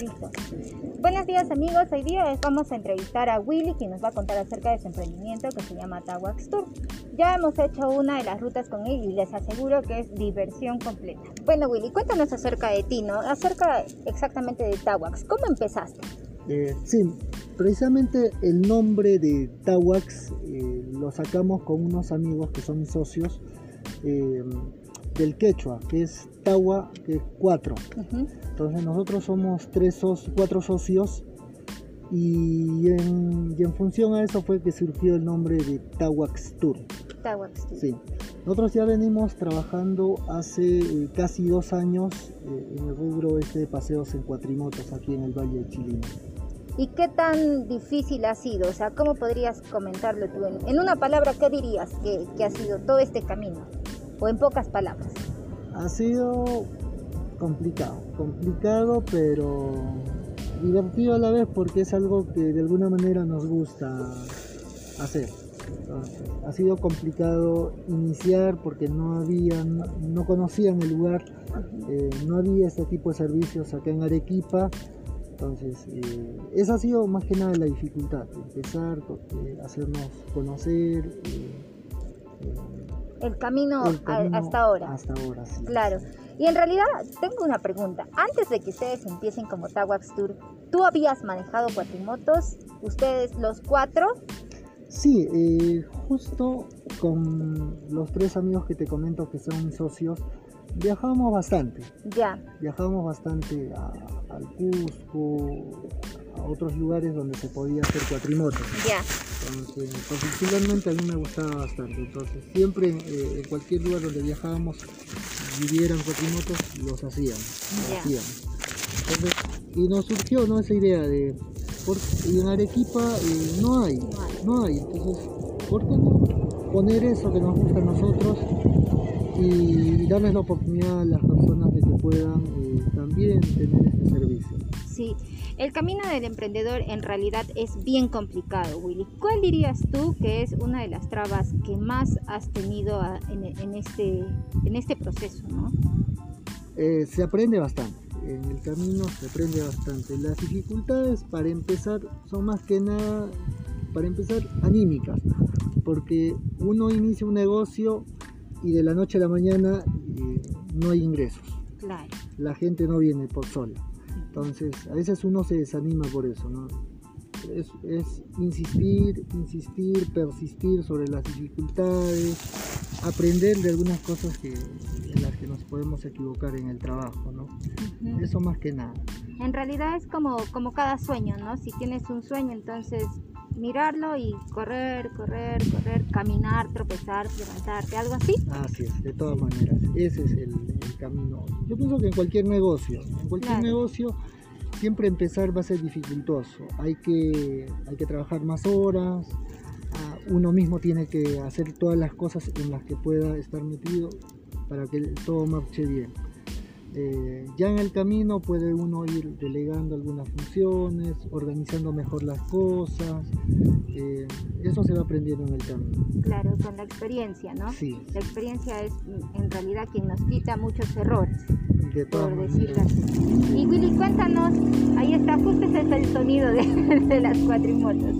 Listo. Buenos días amigos, hoy día vamos a entrevistar a Willy quien nos va a contar acerca de su emprendimiento que se llama Tawax Tour. Ya hemos hecho una de las rutas con él y les aseguro que es diversión completa. Bueno Willy, cuéntanos acerca de ti, ¿no? Acerca exactamente de Tawax. ¿Cómo empezaste? Eh, sí, precisamente el nombre de Tawax eh, lo sacamos con unos amigos que son socios eh, del quechua, que es Tawa, que es cuatro. Entonces nosotros somos tres cuatro socios y en, función a eso fue que surgió el nombre de. Tawax Tour. Sí. Nosotros ya venimos trabajando hace casi dos años en el rubro este de paseos en cuatrimotos aquí en el Valle de Chilino. ¿Y qué tan difícil ha sido? O sea, ¿cómo podrías comentarlo tú? En, una palabra, ¿qué dirías que, ha sido todo este camino? O en pocas palabras. Ha sido complicado, complicado pero divertido a la vez porque es algo que de alguna manera nos gusta hacer. ha sido complicado iniciar porque no había, no, conocían el lugar, eh, no había este tipo de servicios acá en Arequipa entonces, eh, esa ha sido más que nada la dificultad, empezar, eh, hacernos conocer. Eh, el, camino hasta ahora. Hasta ahora, sí. Claro. Y en realidad tengo una pregunta. Antes de que ustedes empiecen como Tawax Tour, ¿tú habías manejado cuatrimotos? ¿Ustedes los cuatro? Sí, justo con los tres amigos que te comento que son mis socios, viajábamos bastante. Ya. Viajábamos bastante a, al Cusco, a otros lugares donde se podía hacer cuatrimotos. Ya. Entonces, particularmente a mí me gustaba bastante. Entonces, siempre eh, en cualquier lugar donde viajábamos, vivieran cuatrimotos, los hacíamos. hacíamos. y nos surgió ¿no? esa idea de, porque en Arequipa eh, no hay, no hay. Entonces, ¿por qué no poner eso que nos gusta a nosotros y darles la oportunidad a las personas de que puedan eh, también tener este servicio. Sí, el camino del emprendedor en realidad es bien complicado, Willy. ¿Cuál dirías tú que es una de las trabas que más has tenido en, este, en este proceso? ¿no? Eh, se aprende bastante, en el camino se aprende bastante. Las dificultades para empezar son más que nada, para empezar, anímicas, porque uno inicia un negocio y de la noche a la mañana eh, no hay ingresos. La gente no viene por sola. Entonces, a veces uno se desanima por eso, ¿no? Es, insistir, insistir, persistir sobre las dificultades, aprender de algunas cosas que, en las que nos podemos equivocar en el trabajo, ¿no? Eso más que nada. En realidad es como, como cada sueño, ¿no? Si tienes un sueño, entonces mirarlo y correr, correr, correr, caminar, tropezar, levantarte, algo así. Así es, de todas maneras, ese es el, camino. Yo pienso que en cualquier negocio, en cualquier negocio siempre empezar va a ser dificultoso. Hay que, hay que trabajar más horas, ah, uno mismo tiene que hacer todas las cosas en las que pueda estar metido para que todo marche bien. Eh, ya en el camino puede uno ir delegando algunas funciones, organizando mejor las cosas. Eh, eso se va aprendiendo en el camino. Claro, con la experiencia, ¿no? Sí. La experiencia es en realidad quien nos quita muchos errores. De por decirlo así. Y Willy, cuéntanos, ahí está, justo ese es el sonido de, de las cuatrimotos.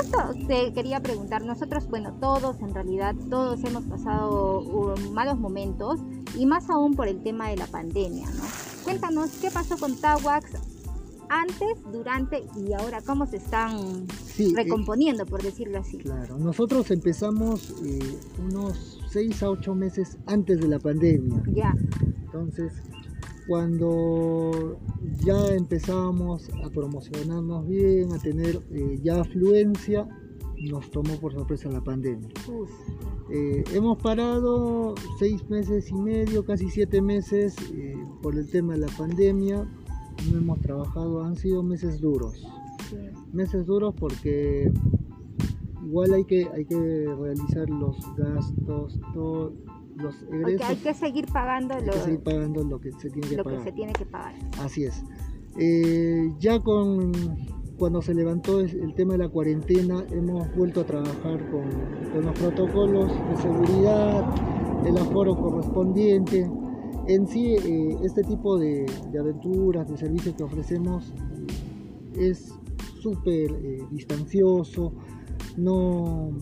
Justo te quería preguntar, nosotros, bueno, todos en realidad, todos hemos pasado uh, malos momentos y más aún por el tema de la pandemia, ¿no? Cuéntanos qué pasó con Tawax antes, durante y ahora, cómo se están eh, recomponiendo, por decirlo así. Claro, nosotros empezamos eh, unos 6 a 8 meses antes de la pandemia. Ya. Entonces, cuando ya empezábamos a promocionarnos bien, a tener eh, ya afluencia, nos tomó por sorpresa la pandemia. Eh, hemos parado seis meses y medio, casi siete meses eh, por el tema de la pandemia. No hemos trabajado, han sido meses duros. Meses duros porque igual hay que, hay que realizar los gastos, todo, los hay que seguir pagando, lo, que seguir pagando lo que se tiene que lo pagar. Que se tiene que pagar. Así es. Eh, ya con cuando se levantó el tema de la cuarentena, hemos vuelto a trabajar con, los protocolos de seguridad, el aforo correspondiente. en sí, eh, este tipo de, aventuras, de servicios que ofrecemos es súper eh, distancioso, no,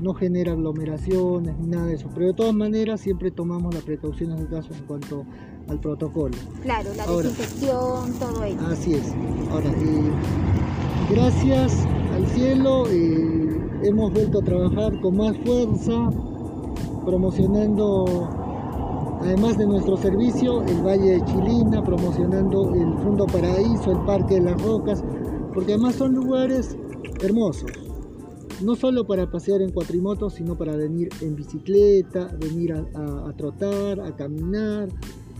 no genera aglomeraciones ni nada de eso, pero de todas maneras siempre tomamos las precauciones del caso en cuanto al protocolo. Claro, la desinfección, todo ello. Así es. Ahora, eh, gracias al cielo hemos vuelto a trabajar con más fuerza, promocionando además de nuestro servicio, el Valle de Chilina, promocionando el Fondo Paraíso, el Parque de las Rocas, porque además son lugares hermosos, no solo para pasear en cuatrimotos, sino para venir en bicicleta, venir a, trotar, a caminar.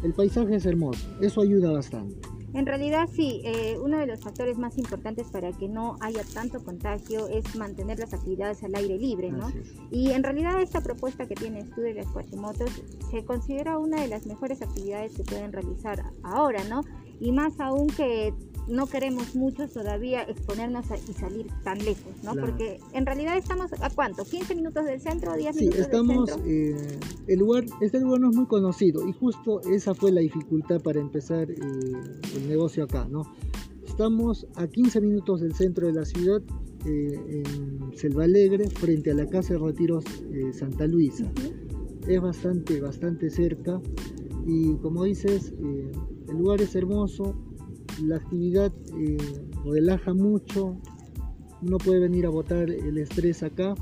El paisaje es hermoso, eso ayuda bastante. En realidad sí, eh, uno de los factores más importantes para que no haya tanto contagio es mantener las actividades al aire libre, ¿no? Y en realidad esta propuesta que tienes tú de las cuatrimotos se considera una de las mejores actividades que pueden realizar ahora, ¿no? Y más aún que no queremos mucho todavía exponernos y salir tan lejos, ¿no? Porque en realidad estamos a cuánto, 15 minutos del centro, 10 sí, estamos, eh, el lugar, este lugar no es muy conocido y justo esa fue la dificultad para empezar eh, el negocio acá, ¿no? Estamos a 15 minutos del centro de la ciudad, eh, en Selva Alegre, frente a la Casa de Retiros Santa Luisa. Es bastante, bastante cerca y como dices, el lugar es hermoso, la actividad eh, relaja mucho, uno puede venir a botar el estrés acá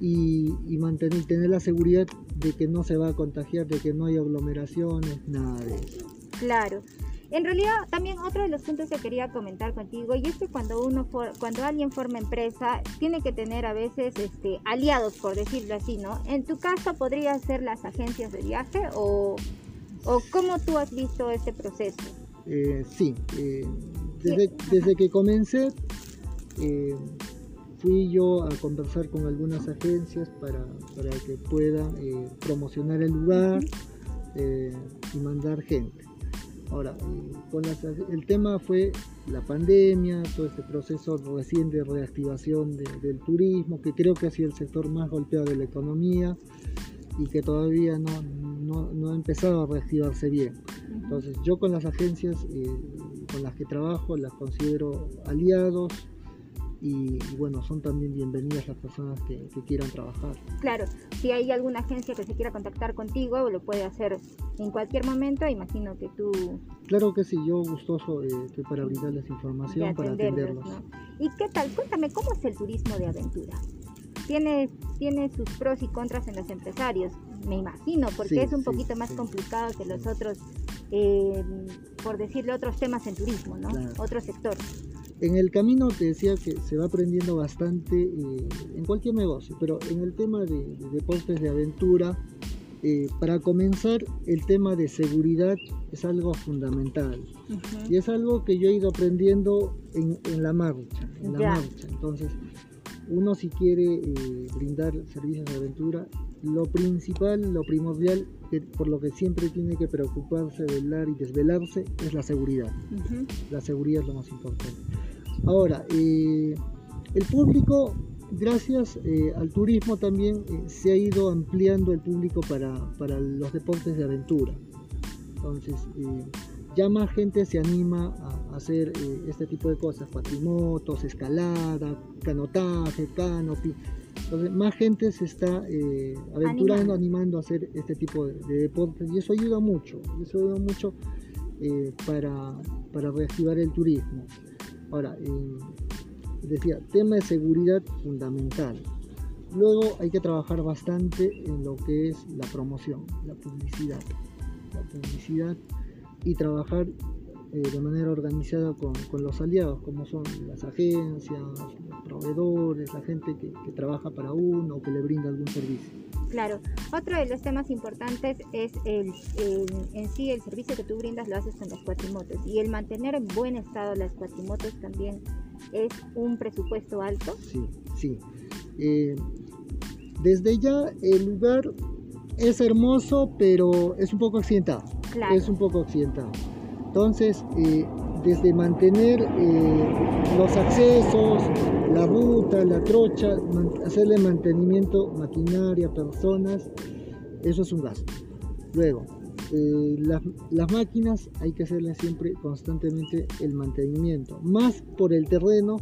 y, mantener, tener la seguridad de que no se va a contagiar, de que no hay aglomeraciones, nada de eso. Claro. En realidad, también otro de los puntos que quería comentar contigo, y es que cuando uno cuando alguien forma empresa, tiene que tener a veces este, aliados, por decirlo así, ¿no? En tu caso, podría ser las agencias de viaje o, o cómo tú has visto este proceso. Eh, sí, eh, desde, que comencé eh, fui yo a conversar con algunas agencias para, que puedan promocionar el lugar y mandar gente. Ahora, el tema fue la pandemia, todo este proceso recién de reactivación del turismo, que creo que ha sido el sector más golpeado de la economía y que todavía no, ha empezado a reactivarse bien. Entonces yo con las agencias eh, con las que trabajo las considero aliados y, bueno, son también bienvenidas las personas que, quieran trabajar. Claro, si hay alguna agencia que se quiera contactar contigo, lo puede hacer en cualquier momento, imagino que tú... Claro que sí, yo gustoso eh, estoy para brindarles información, para atenderlos. ¿Y qué tal? Cuéntame, ¿cómo es el turismo de aventura? tiene, tiene sus pros y contras en los empresarios, me imagino, porque es un poquito más complicado que los otros, eh, por decirle, otros temas en turismo, ¿no? Otros sectores. En el camino te decía que se va aprendiendo bastante eh, en cualquier negocio, pero en el tema de, deportes de aventura, eh, para comenzar, el tema de seguridad es algo fundamental y es algo que yo he ido aprendiendo en, la marcha, en la marcha. Entonces, uno si quiere eh, brindar servicios de aventura, lo principal, lo primordial, por lo que siempre tiene que preocuparse, velar y desvelarse, es la seguridad. La seguridad es lo más importante. Ahora, eh, el público, gracias eh, al turismo también, se ha ido ampliando el público para, para los deportes de aventura. Entonces, ya más gente se anima a hacer eh, este tipo de cosas, patrimotos, escalada, canotaje, canopy. Entonces, más gente se está eh, aventurando, animando. a hacer este tipo de, deportes y eso ayuda mucho, eso ayuda mucho eh, para, para, reactivar el turismo. Ahora, decía, tema de seguridad fundamental. Luego hay que trabajar bastante en lo que es la promoción, la publicidad. La publicidad y trabajar eh, de manera organizada con, los aliados, como son las agencias, los proveedores, la gente que, trabaja para uno o que le brinda algún servicio. Claro, otro de los temas importantes es el, en sí el servicio que tú brindas lo haces con las cuatrimotos y el mantener en buen estado las cuatrimotos también es un presupuesto alto. Sí, sí. Eh, desde ya el lugar es hermoso, pero es un poco accidentado es un poco accidentado. Entonces, eh, desde mantener eh, los accesos, la ruta, la trocha, hacerle mantenimiento, maquinaria, personas, eso es un gasto. Luego, eh, las, las máquinas hay que hacerle siempre constantemente el mantenimiento, más por el terreno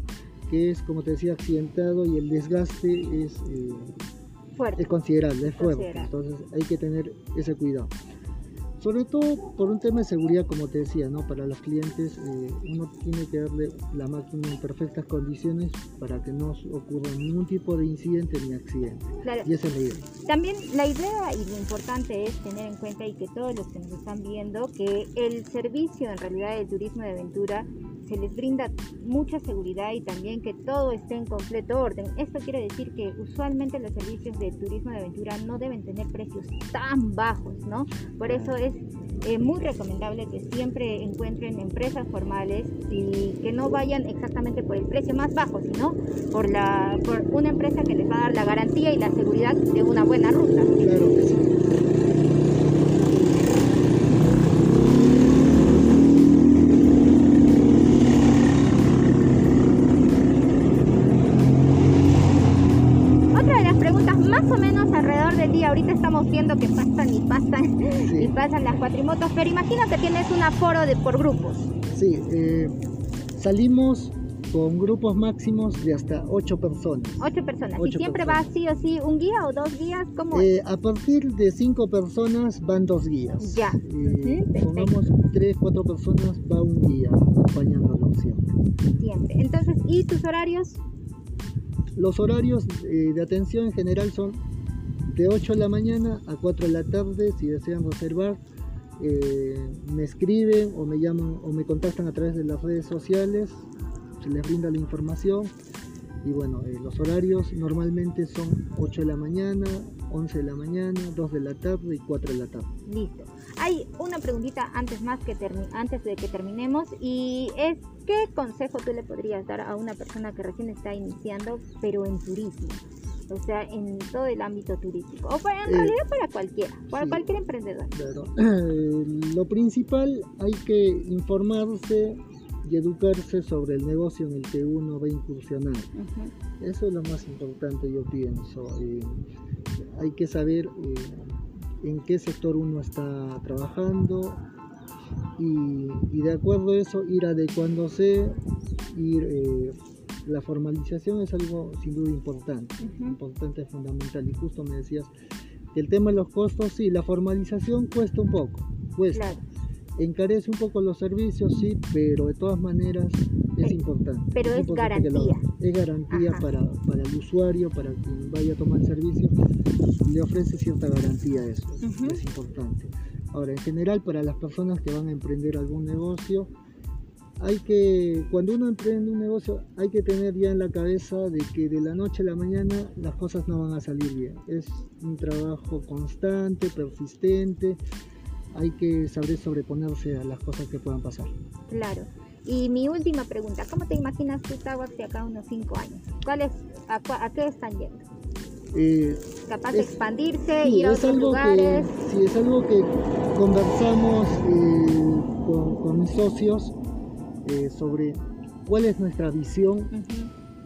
que es, como te decía, accidentado y el desgaste es, eh, Fuerte. es considerable, es fuerte. Considerable. Entonces hay que tener ese cuidado. Sobre todo por un tema de seguridad, como te decía, ¿no? Para los clientes eh, uno tiene que darle la máquina en perfectas condiciones para que no ocurra ningún tipo de incidente ni accidente. Claro. Y esa es la idea. También la idea y lo importante es tener en cuenta y que todos los que nos están viendo que el servicio en realidad del turismo de aventura se les brinda mucha seguridad y también que todo esté en completo orden. Esto quiere decir que usualmente los servicios de turismo de aventura no deben tener precios tan bajos, ¿no? Por eso es eh, muy recomendable que siempre encuentren empresas formales y que no vayan exactamente por el precio más bajo, sino por, la, por una empresa que les va a dar la garantía y la seguridad de una buena ruta. Claro que sí. Otra de las preguntas más o menos alrededor del día, ahorita estamos viendo que pasan y pasan y Sí. Pasan las cuatrimotos, pero imagino que tienes un aforo de por grupos. Sí, eh, salimos con grupos máximos de hasta 8 personas. Ocho personas. ¿Y Ocho siempre personas. va sí o sí un guía o dos guías? ¿Cómo? Eh, a partir de 5 personas van dos guías. Ya. Eh, perfecto. pongamos 3, 4 personas, va un guía acompañándolo siempre. Siempre. Entonces, ¿y tus horarios? Los horarios eh, de atención en general son de 8 de la mañana a 4 de la tarde. Si desean reservar, eh, me escriben o me llaman o me contactan a través de las redes sociales. Se les brinda la información. Y bueno, eh, los horarios normalmente son 8 de la mañana, 11 de la mañana, 2 de la tarde y 4 de la tarde. Listo. Hay una preguntita antes más que antes de que terminemos y es ¿qué consejo tú le podrías dar a una persona que recién está iniciando pero en turismo? O sea, en todo el ámbito turístico. O para, en Eh, realidad para cualquiera, para sí. cualquier emprendedor. Claro. Lo principal hay que informarse y educarse sobre el negocio en el que uno va a incursionar. Eso es lo más importante, yo pienso. Eh, hay que saber eh, en qué sector uno está trabajando y, y de acuerdo a eso ir adecuándose, ir, eh, la formalización es algo sin duda importante, importante, fundamental. Y justo me decías que el tema de los costos, sí, la formalización cuesta un poco, cuesta. Claro. Encarece un poco los servicios, sí, pero de todas maneras es Sí, importante. pero es importante que lo garantía. Es garantía Ajá. para, para el usuario, para quien vaya a tomar el servicio, le ofrece cierta garantía a eso, es importante. Ahora, en general, para las personas que van a emprender algún negocio, hay que, cuando uno emprende un negocio, hay que tener ya en la cabeza de que de la noche a la mañana las cosas no van a salir bien. Es un trabajo constante, persistente, hay que saber sobreponerse a las cosas que puedan pasar. Claro. Y mi última pregunta, ¿cómo te imaginas tu Tawax de acá a unos 5 años? ¿Cuál es, a, a qué están yendo? Eh, ¿Capaz de expandirse, Sí, ir a otros lugares? que, sí, es algo que conversamos eh, con, con mis socios eh, sobre cuál es nuestra visión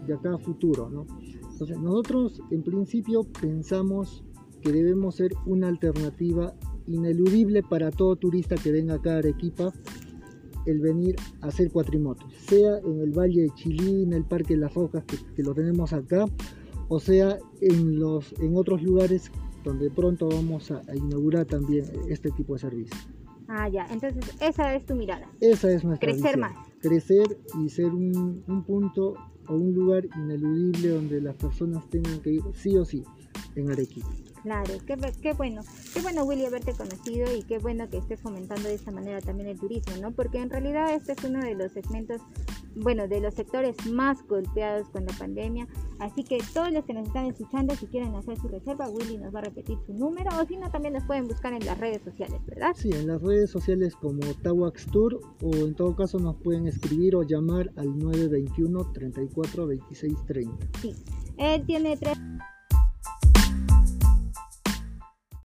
de acá a futuro, ¿no? Entonces, nosotros en principio pensamos que debemos ser una alternativa ineludible para todo turista que venga acá a Arequipa el venir a hacer cuatrimotos, sea en el Valle de Chilí, en el Parque de las Rocas, que, que lo tenemos acá, o sea en, los, en otros lugares donde pronto vamos a, a inaugurar también este tipo de servicio. Ah, ya. Entonces, esa es tu mirada. Esa es nuestra Crecer visión. más. Crecer y ser un, un punto o un lugar ineludible donde las personas tengan que ir sí o sí en Arequipa. Claro, qué, bu- qué bueno, qué bueno Willy haberte conocido y qué bueno que estés fomentando de esta manera también el turismo, ¿no? Porque en realidad este es uno de los segmentos, bueno, de los sectores más golpeados con la pandemia, así que todos los que nos están escuchando, si quieren hacer su reserva, Willy nos va a repetir su número o si no también nos pueden buscar en las redes sociales, ¿verdad? Sí, en las redes sociales como Tawax Tour o en todo caso nos pueden escribir o llamar al 921 34 26 30. Sí, él tiene tres